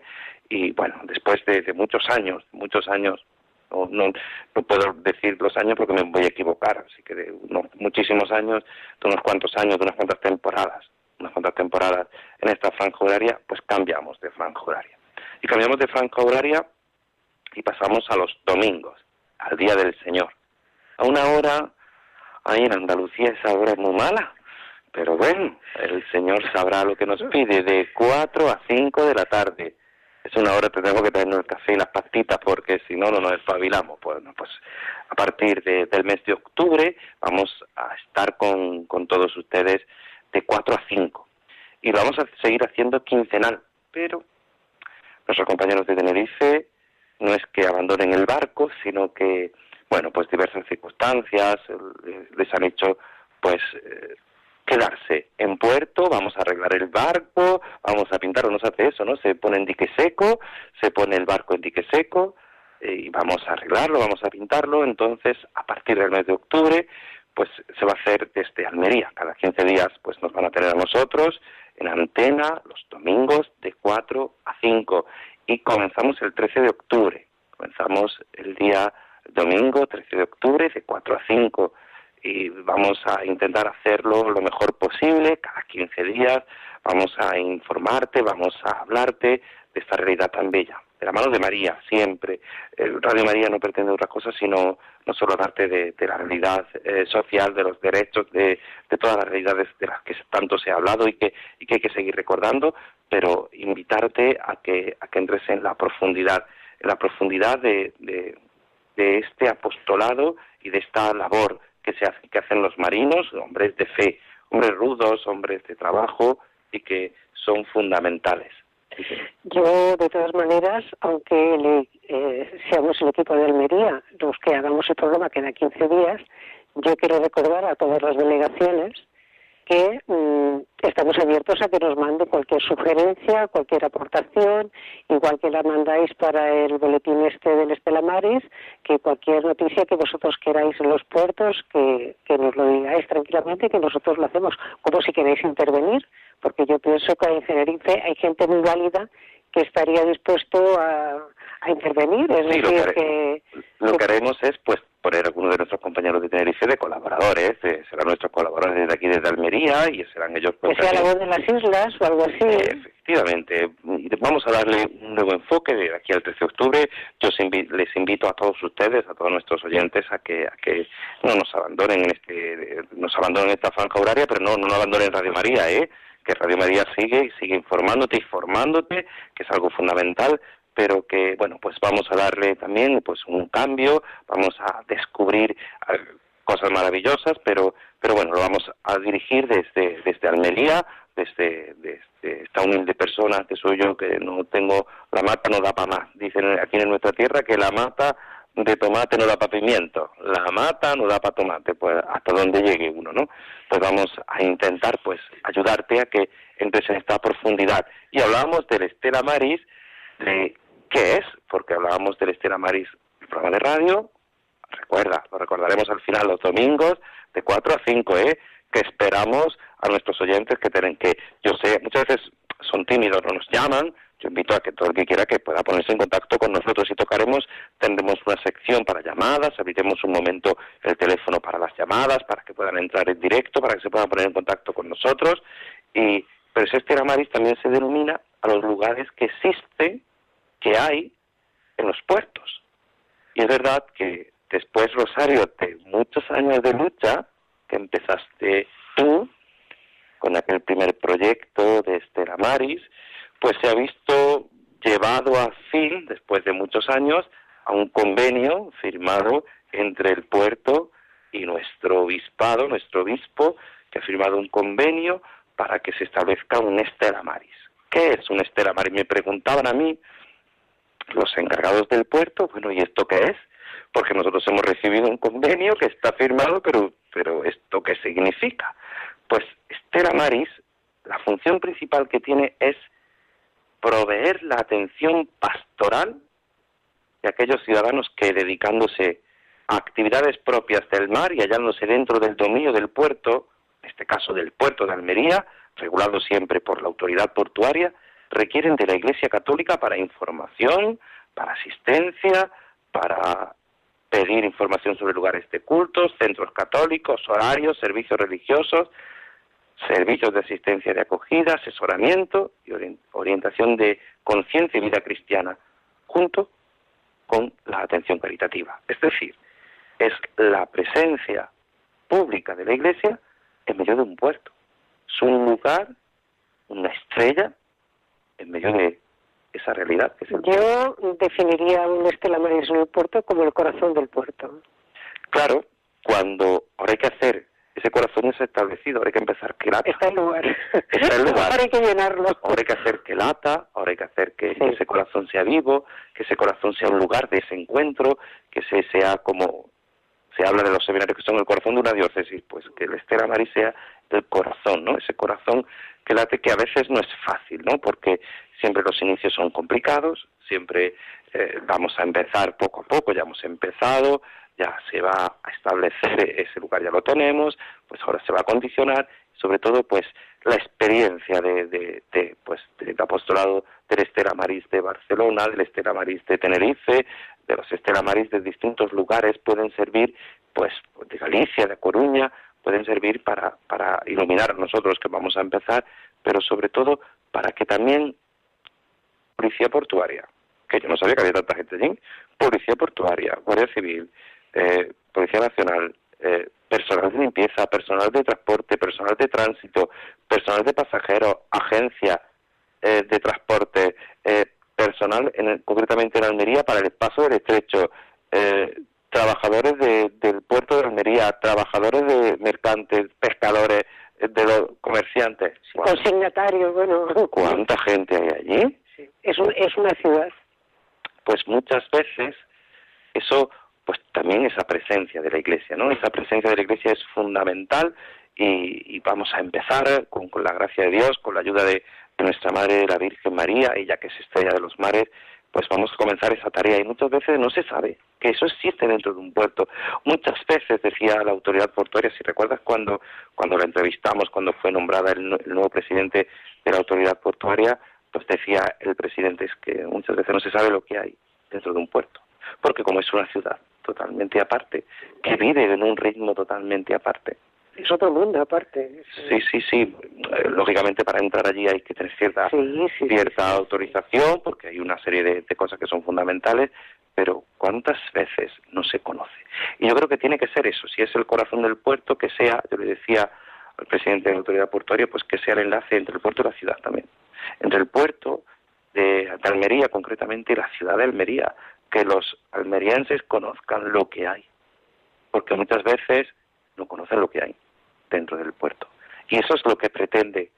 Y bueno, después de, de muchos años, muchos años, no, no, no, puedo decir los años porque me voy a equivocar, así que de unos muchísimos años, de unos cuantos años, de unas cuantas temporadas, unas cuantas temporadas en esta franja horaria, pues cambiamos de franja horaria. Y cambiamos de franja horaria y pasamos a los domingos, al Día del Señor, a una hora Ay, en Andalucía esa hora es muy mala. Pero bueno, el Señor sabrá lo que nos pide, de 4 a 5 de la tarde. Es una hora que tenemos que tener el café y las pastitas porque si no, no nos espabilamos. Bueno, pues a partir de, del mes de octubre vamos a estar con, con todos ustedes de 4 a 5. Y lo vamos a seguir haciendo quincenal. Pero nuestros compañeros de Tenerife no es que abandonen el barco, sino que bueno, pues diversas circunstancias les han hecho, pues, eh, quedarse en puerto, vamos a arreglar el barco, vamos a pintar, o no se hace eso, ¿no? Se pone en dique seco, se pone el barco en dique seco, eh, y vamos a arreglarlo, vamos a pintarlo, entonces, a partir del mes de octubre, pues se va a hacer desde Almería, cada 15 días, pues nos van a tener a nosotros en antena los domingos de 4 a 5, y comenzamos el 13 de octubre, comenzamos el día domingo 13 de octubre de 4 a 5 y vamos a intentar hacerlo lo mejor posible cada 15 días, vamos a informarte, vamos a hablarte de esta realidad tan bella, de la mano de María, siempre. El Radio María no pretende otra cosa sino no solo darte de, la realidad eh, social, de los derechos, de, de, todas las realidades de las que tanto se ha hablado y que, y que hay que seguir recordando, pero invitarte a que, a que entres en la profundidad, en la profundidad de, de de este apostolado y de esta labor que se hace, que hacen los marinos, hombres de fe, hombres rudos, hombres de trabajo y que son fundamentales. Yo, de todas maneras, aunque le, eh, seamos el equipo de Almería los que hagamos el programa que da 15 días, yo quiero recordar a todas las delegaciones que mmm, estamos abiertos a que nos mande cualquier sugerencia, cualquier aportación, igual que la mandáis para el boletín este del Estela Maris, que cualquier noticia que vosotros queráis en los puertos, que, que nos lo digáis tranquilamente, que nosotros lo hacemos, como si queréis intervenir, porque yo pienso que en Tenerife hay gente muy válida que estaría dispuesto a, a intervenir. Es sí, decir, lo que, que, lo que haremos es pues poner a algunos de nuestros compañeros de Tenerife de colaboradores, eh, serán nuestros colaboradores desde aquí, desde Almería, y serán ellos... Pues, que sea la voz de las islas o algo así. Eh, efectivamente, vamos a darle un nuevo enfoque de aquí al 13 de octubre. Yo les invito a todos ustedes, a todos nuestros oyentes, a que, a que no nos abandonen en este, nos abandonen en esta franja horaria, pero no, no nos abandonen Radio María, ¿eh? que Radio María sigue y sigue informándote y formándote, que es algo fundamental, pero que bueno pues vamos a darle también pues un cambio vamos a descubrir cosas maravillosas pero pero bueno lo vamos a dirigir desde desde Almería desde, desde esta humilde persona que soy yo que no tengo la mata no da para más dicen aquí en nuestra tierra que la mata de tomate no da para pimiento, la mata no da para tomate, pues hasta donde llegue uno, ¿no? Pues vamos a intentar pues ayudarte a que entres en esta profundidad. Y hablábamos del Estela Maris, de qué es, porque hablábamos del Estela Maris, el programa de radio, recuerda, lo recordaremos al final los domingos, de 4 a 5, ¿eh? que esperamos a nuestros oyentes que tienen que, yo sé, muchas veces son tímidos, no nos llaman, yo invito a que todo el que quiera que pueda ponerse en contacto con nosotros. Y tocaremos, tendremos una sección para llamadas, abriremos un momento el teléfono para las llamadas, para que puedan entrar en directo, para que se puedan poner en contacto con nosotros, y pero ese Estela Maris también se denomina a los lugares que existen que hay en los puertos. Y es verdad que después, Rosario, de muchos años de lucha que empezaste tú con aquel primer proyecto de Estela Maris, pues se ha visto llevado a fin, después de muchos años, a un convenio firmado entre el puerto y nuestro obispado, nuestro obispo, que ha firmado un convenio para que se establezca un Estela Maris. ¿Qué es un Estela Maris? Me preguntaban a mí los encargados del puerto, bueno, ¿y esto qué es? Porque nosotros hemos recibido un convenio que está firmado, pero, pero ¿esto qué significa? Pues Estela Maris, la función principal que tiene es proveer la atención pastoral de aquellos ciudadanos que dedicándose a actividades propias del mar y hallándose dentro del dominio del puerto, en este caso del puerto de Almería, regulado siempre por la autoridad portuaria, requieren de la Iglesia Católica para información, para asistencia, para pedir información sobre lugares de cultos, centros católicos, horarios, servicios religiosos, servicios de asistencia de acogida, asesoramiento y orientación de conciencia y vida cristiana, junto con la atención caritativa. Es decir, es la presencia pública de la Iglesia en medio de un puerto. Es un lugar, una estrella en medio de esa realidad. Que Yo definiría un Estela Maris en el puerto como el corazón del puerto. Claro, cuando ahora hay que hacer ese corazón es establecido, ahora hay que empezar que lata. Está el lugar. *laughs* Está el lugar. Ahora hay que llenarlo. Ahora hay que hacer que lata, ahora hay que hacer que, Sí. que ese corazón sea vivo, que ese corazón sea un lugar de ese encuentro, que se sea como se habla de los seminarios que son el corazón de una diócesis, pues que el Estela Maris sea el corazón, ¿no? Ese corazón que late que a veces no es fácil, ¿no? Porque siempre los inicios son complicados, siempre eh, vamos a empezar poco a poco, ya hemos empezado, ya se va a establecer ese lugar, ya lo tenemos, pues ahora se va a condicionar, sobre todo pues la experiencia de, de, pues del apostolado del Estela Maris de Barcelona, del Estela Maris de Tenerife, de los Estela Maris de distintos lugares pueden servir, pues de Galicia, de Coruña, pueden servir para, para iluminar a nosotros que vamos a empezar, pero sobre todo para que también policía portuaria, que yo no sabía que había tanta gente allí, policía portuaria, guardia civil, eh, policía nacional, eh, personal de limpieza, personal de transporte, personal de tránsito, personal de pasajeros, agencia eh, de transporte, eh, personal en el- concretamente en Almería para el paso del estrecho, eh, trabajadores de- del puerto de Almería, trabajadores de mercantes, pescadores, eh, de los comerciantes. ¿Cuánta, Consignatario, bueno. cuánta gente hay allí? Sí. Es, un- es una ciudad. pues muchas veces eso pues también esa presencia de la iglesia no esa presencia de la iglesia es fundamental y, y vamos a empezar con, con la gracia de Dios con la ayuda de, nuestra madre la Virgen María ella que es estrella de los mares pues vamos a comenzar esa tarea. Y muchas veces no se sabe que eso existe dentro de un puerto. Muchas veces decía la autoridad portuaria si recuerdas cuando cuando la entrevistamos cuando fue nombrada el, el nuevo presidente de la autoridad portuaria pues decía el presidente es que muchas veces no se sabe lo que hay dentro de un puerto, porque como es una ciudad totalmente aparte, que vive en un ritmo totalmente aparte. Es otro mundo aparte. Sí, sí, sí, eh, lógicamente para entrar allí hay que tener cierta Sí, sí, cierta autorización, porque hay una serie de, de cosas que son fundamentales, pero ¿cuántas veces no se conoce? Y yo creo que tiene que ser eso, si es el corazón del puerto, que sea, yo le decía al presidente de la autoridad portuaria, pues que sea el enlace entre el puerto y la ciudad también. Entre el puerto de, de Almería, concretamente, y la ciudad de Almería, que los almerienses conozcan lo que hay, porque muchas veces no conocen lo que hay dentro del puerto. Y eso es lo que pretende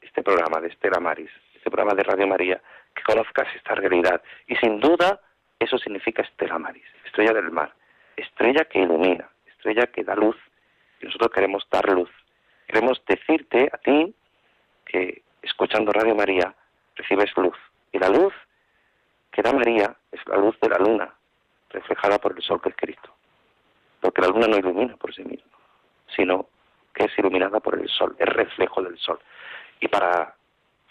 este programa de Estela Maris, este programa de Radio María, que conozcas esta realidad. Y sin duda, eso significa Estela Maris, estrella del mar, estrella que ilumina, estrella que da luz. Y nosotros queremos dar luz. Queremos decirte a ti que escuchando Radio María recibes luz. Y la luz que da María es la luz de la luna, reflejada por el sol que es Cristo. Porque la luna no ilumina por sí misma, sino que es iluminada por el sol, es reflejo del sol. Y para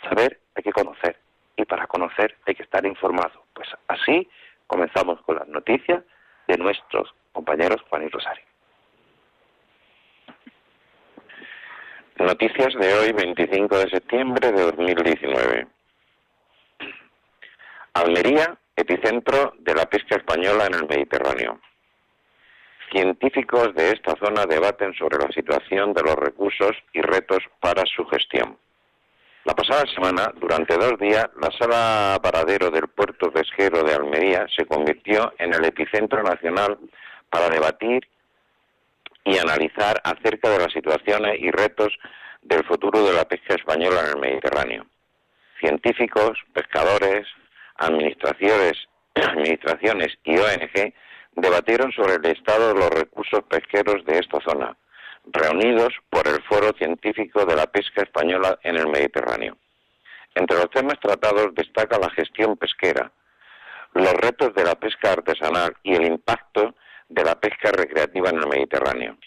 saber hay que conocer, y para conocer hay que estar informado. Pues así comenzamos con las noticias de nuestros compañeros Juan y Rosario. Noticias de hoy, 25 de septiembre de 2019. Almería, epicentro de la pesca española en el Mediterráneo. Científicos de esta zona debaten sobre la situación de los recursos y retos para su gestión. La pasada semana, durante dos días, la sala paradero del puerto pesquero de Almería se convirtió en el epicentro nacional para debatir y analizar acerca de las situaciones y retos del futuro de la pesca española en el Mediterráneo. científicos, pescadores, administraciones, *clears throat* administraciones y ONG debatieron sobre el estado de los recursos pesqueros de esta zona, reunidos por el Foro Científico de la Pesca Española en el Mediterráneo. Entre los temas tratados destaca la gestión pesquera, los retos de la pesca artesanal y el impacto de la pesca recreativa en el Mediterráneo.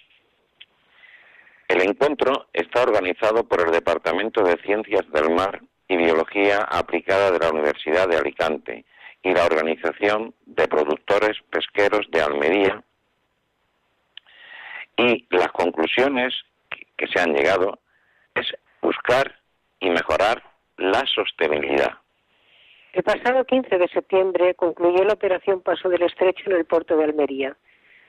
El encuentro está organizado por el Departamento de Ciencias del Mar y Biología Aplicada de la Universidad de Alicante y la Organización de Productores Pesqueros de Almería. Y las conclusiones que se han llegado es buscar y mejorar la sostenibilidad. El pasado 15 de septiembre concluyó la operación Paso del Estrecho en el puerto de Almería.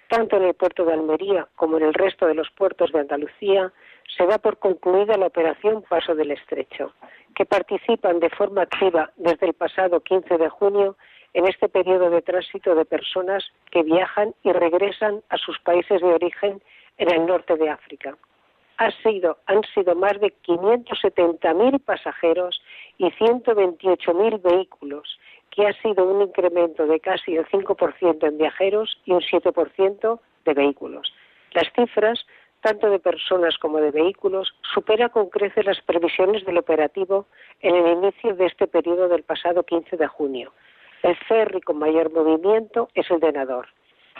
Tanto en el puerto de Almería como en el resto de los puertos de Andalucía se da por concluida la operación Paso del Estrecho, que participan de forma activa desde el pasado 15 de junio en este periodo de tránsito de personas que viajan y regresan a sus países de origen en el norte de África. Han sido, han sido más de 570.000 pasajeros y 128.000 vehículos, que ha sido un incremento de casi el 5% en viajeros y un 7% de vehículos. Las cifras, tanto de personas como de vehículos, supera con creces las previsiones del operativo en el inicio de este periodo del pasado 15 de junio. El ferry con mayor movimiento es el de Nador.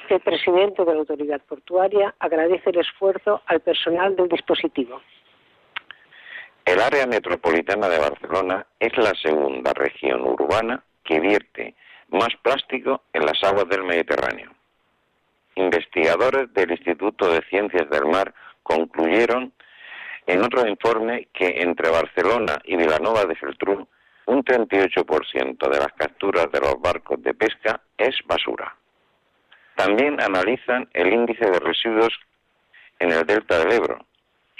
El presidente de la autoridad portuaria agradece el esfuerzo al personal del dispositivo. El área metropolitana de Barcelona es la segunda región urbana que vierte más plástico en las aguas del Mediterráneo. Investigadores del Instituto de Ciencias del Mar concluyeron en otro informe que entre Barcelona y Vilanova de Geltrú un 38% de las capturas de los barcos de pesca es basura. También analizan el índice de residuos en el delta del Ebro.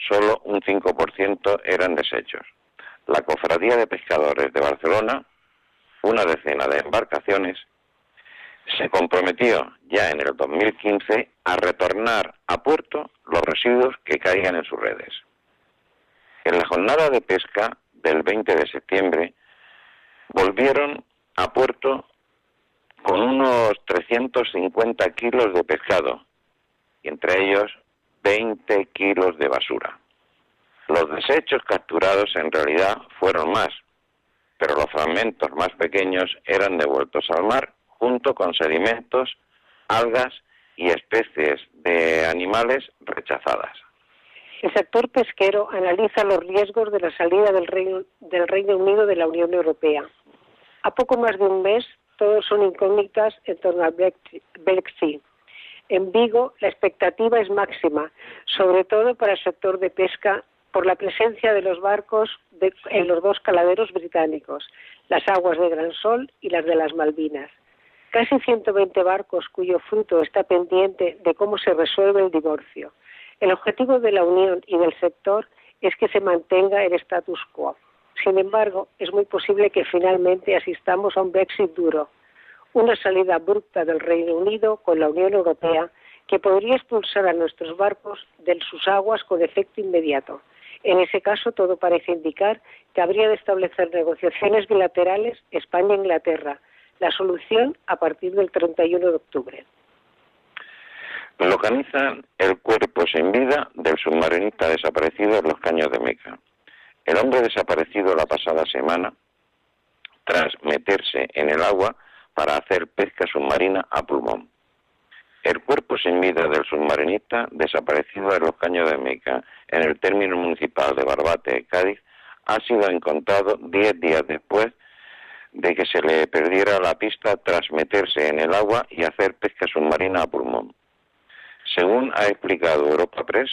Solo un 5% eran desechos. La Cofradía de Pescadores de Barcelona, una decena de embarcaciones, se comprometió ya en el 2015 a retornar a puerto los residuos que caigan en sus redes. En la jornada de pesca del 20 de septiembre volvieron a puerto con unos 350 kilos de pescado y entre ellos 20 kilos de basura. Los desechos capturados en realidad fueron más, pero los fragmentos más pequeños eran devueltos al mar junto con sedimentos, algas y especies de animales rechazadas. El sector pesquero analiza los riesgos de la salida del Reino, del Reino Unido de la Unión Europea. A poco más de un mes, todos son incógnitas en torno al Brexit. En Vigo, la expectativa es máxima, sobre todo para el sector de pesca, por la presencia de los barcos de, en los dos caladeros británicos, las aguas de Gran Sol y las de las Malvinas. Casi 120 barcos cuyo fruto está pendiente de cómo se resuelve el divorcio. El objetivo de la Unión y del sector es que se mantenga el status quo. Sin embargo, es muy posible que finalmente asistamos a un Brexit duro, una salida abrupta del Reino Unido con la Unión Europea que podría expulsar a nuestros barcos de sus aguas con efecto inmediato. En ese caso, todo parece indicar que habría de establecer negociaciones bilaterales España-Inglaterra, la solución a partir del 31 de octubre. Localizan el cuerpo sin vida del submarinista desaparecido en los caños de Meca. El hombre desaparecido la pasada semana, tras meterse en el agua para hacer pesca submarina a pulmón. El cuerpo sin vida del submarinista desaparecido en los caños de Meca, en el término municipal de Barbate, Cádiz, ha sido encontrado diez días después de que se le perdiera la pista tras meterse en el agua y hacer pesca submarina a pulmón. Según ha explicado Europa Press,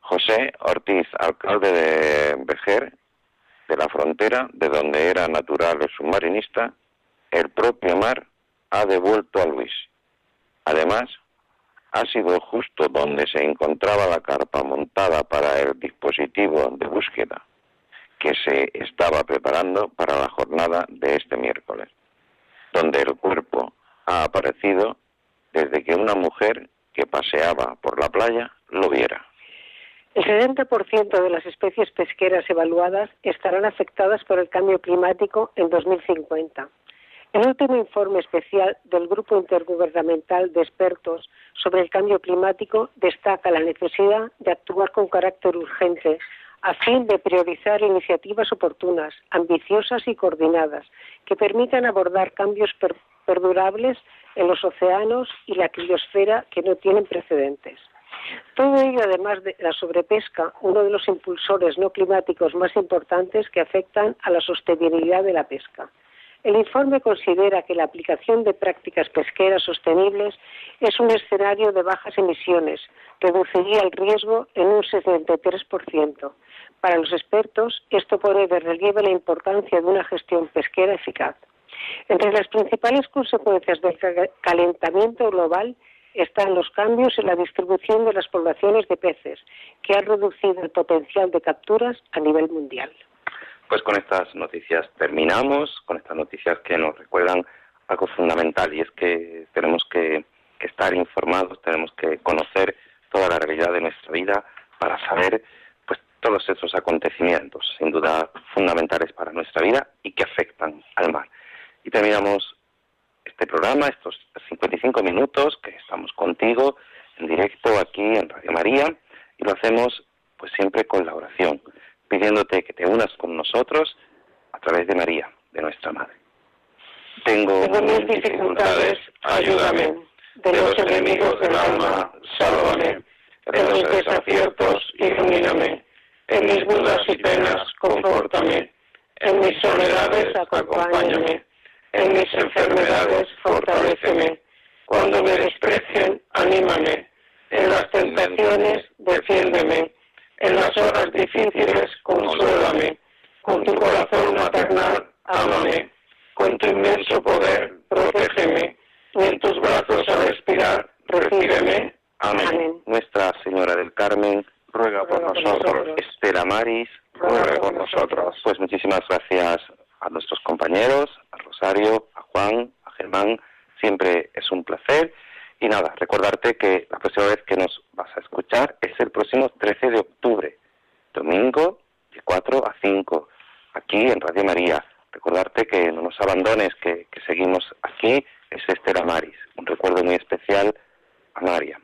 José Ortiz, alcalde de Vejer, de la frontera, de donde era natural el submarinista, el propio mar ha devuelto a Luis. Además, ha sido justo donde se encontraba la carpa montada para el dispositivo de búsqueda que se estaba preparando para la jornada de este miércoles, donde el cuerpo ha aparecido desde que una mujer que paseaba por la playa lo viera. El 70% de las especies pesqueras evaluadas estarán afectadas por el cambio climático en 2050. El último informe especial del Grupo Intergubernamental de Expertos sobre el Cambio Climático destaca la necesidad de actuar con carácter urgente a fin de priorizar iniciativas oportunas, ambiciosas y coordinadas que permitan abordar cambios per perdurables en los océanos y la criosfera que no tienen precedentes. Todo ello, además de la sobrepesca, uno de los impulsores no climáticos más importantes que afectan a la sostenibilidad de la pesca. El informe considera que la aplicación de prácticas pesqueras sostenibles es un escenario de bajas emisiones, reduciría el riesgo en un 73%. Para los expertos, esto pone de relieve la importancia de una gestión pesquera eficaz. Entre las principales consecuencias del calentamiento global están los cambios en la distribución de las poblaciones de peces, que han reducido el potencial de capturas a nivel mundial. Pues con estas noticias terminamos, con estas noticias que nos recuerdan algo fundamental y es que tenemos que, estar informados, tenemos que conocer toda la realidad de nuestra vida para saber pues todos estos acontecimientos, sin duda fundamentales para nuestra vida y que afectan al mar. Y terminamos este programa, estos 55 minutos que estamos contigo en directo aquí en Radio María y lo hacemos pues siempre con la oración, pidiéndote que te unas con nosotros a través de María, de nuestra Madre. Tengo, Tengo mil dificultades, ayúdame. De los enemigos del alma, sálvame. En mis desaciertos, ilumíname. En mis dudas y penas, confórtame. En mis soledades, acompáñame. En mis enfermedades, fortaléceme. Cuando me desprecien, anímame. En las tentaciones, defiéndeme. En las horas difíciles, consuélame. Con tu corazón maternal, ámame. Con tu inmenso poder, protégeme. Y en tus brazos al respirar, recíbeme. Amén. Amén. Nuestra Señora del Carmen, ruega por Ruega por nosotros. nosotros. Estela Maris, Ruega por nosotros. Pues muchísimas gracias a nuestros compañeros, a Rosario, a Juan, a Germán. Siempre es un placer. Y nada, recordarte que la próxima vez que nos vas a escuchar es el próximo 13 de octubre, domingo de 4 a 5, aquí en Radio María. Recordarte que no nos abandones, que, que seguimos aquí, es Estela Maris. Un recuerdo muy especial a María,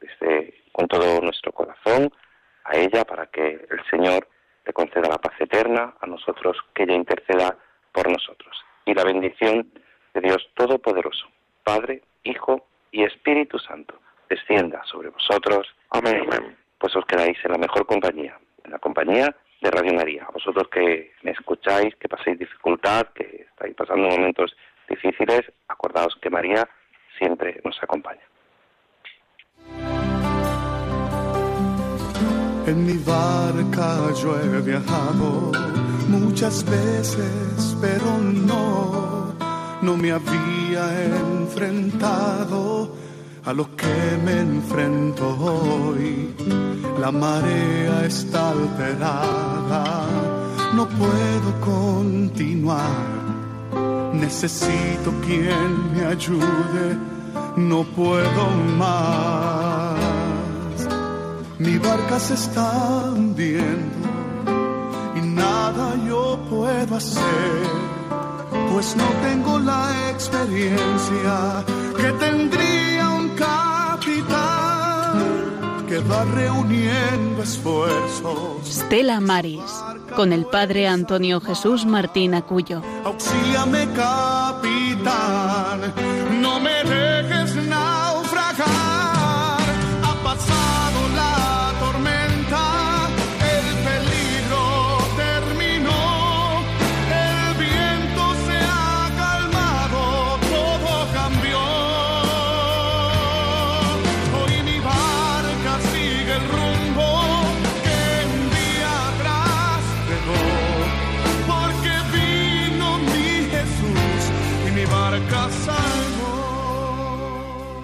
desde, con todo nuestro corazón, a ella, para que el Señor le conceda la paz eterna, a nosotros que ella interceda por nosotros. Y la bendición de Dios Todopoderoso, Padre, Hijo y Espíritu Santo, descienda sobre vosotros. Amén. Pues os quedáis en la mejor compañía, en la compañía de Radio María. A vosotros que me escucháis, que paséis dificultad, que estáis pasando momentos difíciles, acordaos que María siempre nos acompaña. En mi barca yo he viajado muchas veces, pero no, no me había enfrentado a lo que me enfrento hoy. La marea está alterada, no puedo continuar. Necesito quien me ayude, no puedo más. Mi barca se está hundiendo y nada yo puedo hacer, pues no tengo la experiencia que tendría que va reuniendo esfuerzos. Stella Maris, con el padre Antonio Jesús Martín Acuyo. Auxíliame, capitán,